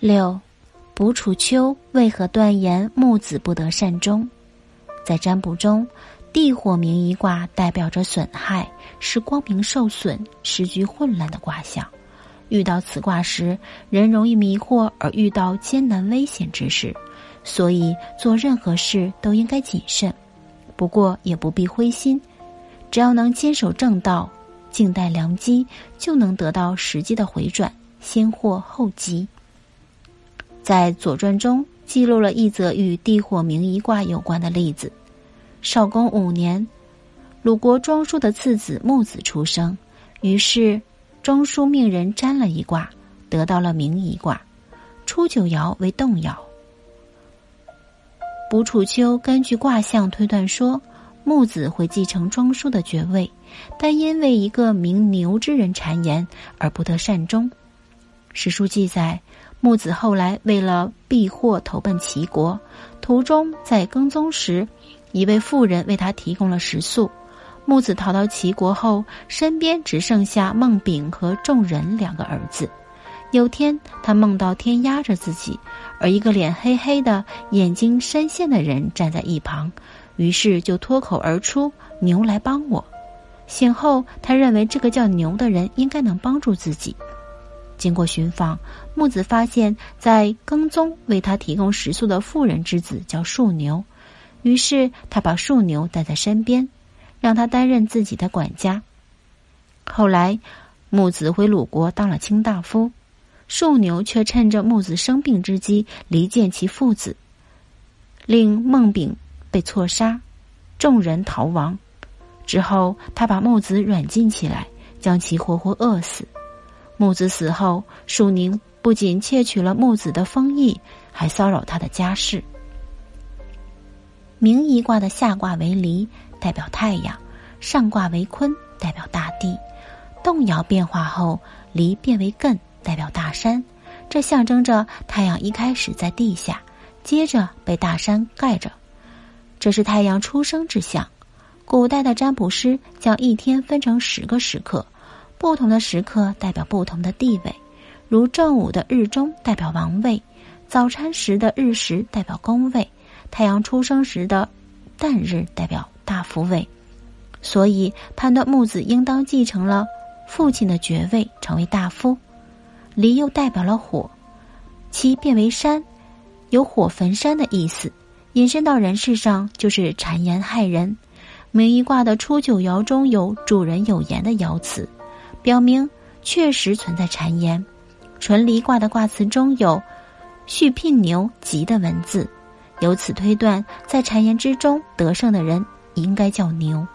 六，卜楚秋为何断言木子不得善终？在占卜中，地火明夷卦代表着损害，是光明受损、时局混乱的卦象。遇到此卦时，人容易迷惑而遇到艰难危险之事，所以做任何事都应该谨慎。不过也不必灰心，只要能坚守正道，静待良机，就能得到时机的回转，先祸后吉。在《左传》中记录了一则与地火明夷卦有关的例子：少公五年，鲁国庄叔的次子木子出生，于是。庄叔命人占了一卦，得到了明夷卦，初九爻为动爻。卜楚秋根据卦象推断说，木子会继承庄叔的爵位，但因为一个名牛之人谗言而不得善终。史书记载，木子后来为了避祸投奔齐国，途中在耕踪时，一位妇人为他提供了食宿。木子逃到齐国后，身边只剩下孟丙和仲人两个儿子。有天，他梦到天压着自己，而一个脸黑黑的、眼睛深陷的人站在一旁，于是就脱口而出：“牛来帮我。”醒后，他认为这个叫牛的人应该能帮助自己。经过寻访，木子发现，在耕宗为他提供食宿的妇人之子叫树牛，于是他把树牛带在身边。让他担任自己的管家。后来，木子回鲁国当了卿大夫，树牛却趁着木子生病之机离间其父子，令孟丙被错杀，众人逃亡。之后，他把木子软禁起来，将其活活饿死。木子死后，树宁不仅窃取了木子的封邑，还骚扰他的家事。明夷卦的下卦为离。代表太阳，上卦为坤，代表大地。动摇变化后，离变为艮，代表大山。这象征着太阳一开始在地下，接着被大山盖着。这是太阳出生之象。古代的占卜师将一天分成十个时刻，不同的时刻代表不同的地位。如正午的日中代表王位，早餐时的日食代表宫位，太阳出生时的旦日代表。大夫位，所以判断木子应当继承了父亲的爵位，成为大夫。离又代表了火，其变为山，有火焚山的意思。引申到人世上，就是谗言害人。明夷卦的初九爻中有“主人有言”的爻辞，表明确实存在谗言。纯离卦的卦辞中有“续聘牛吉”的文字，由此推断，在谗言之中得胜的人。应该叫牛。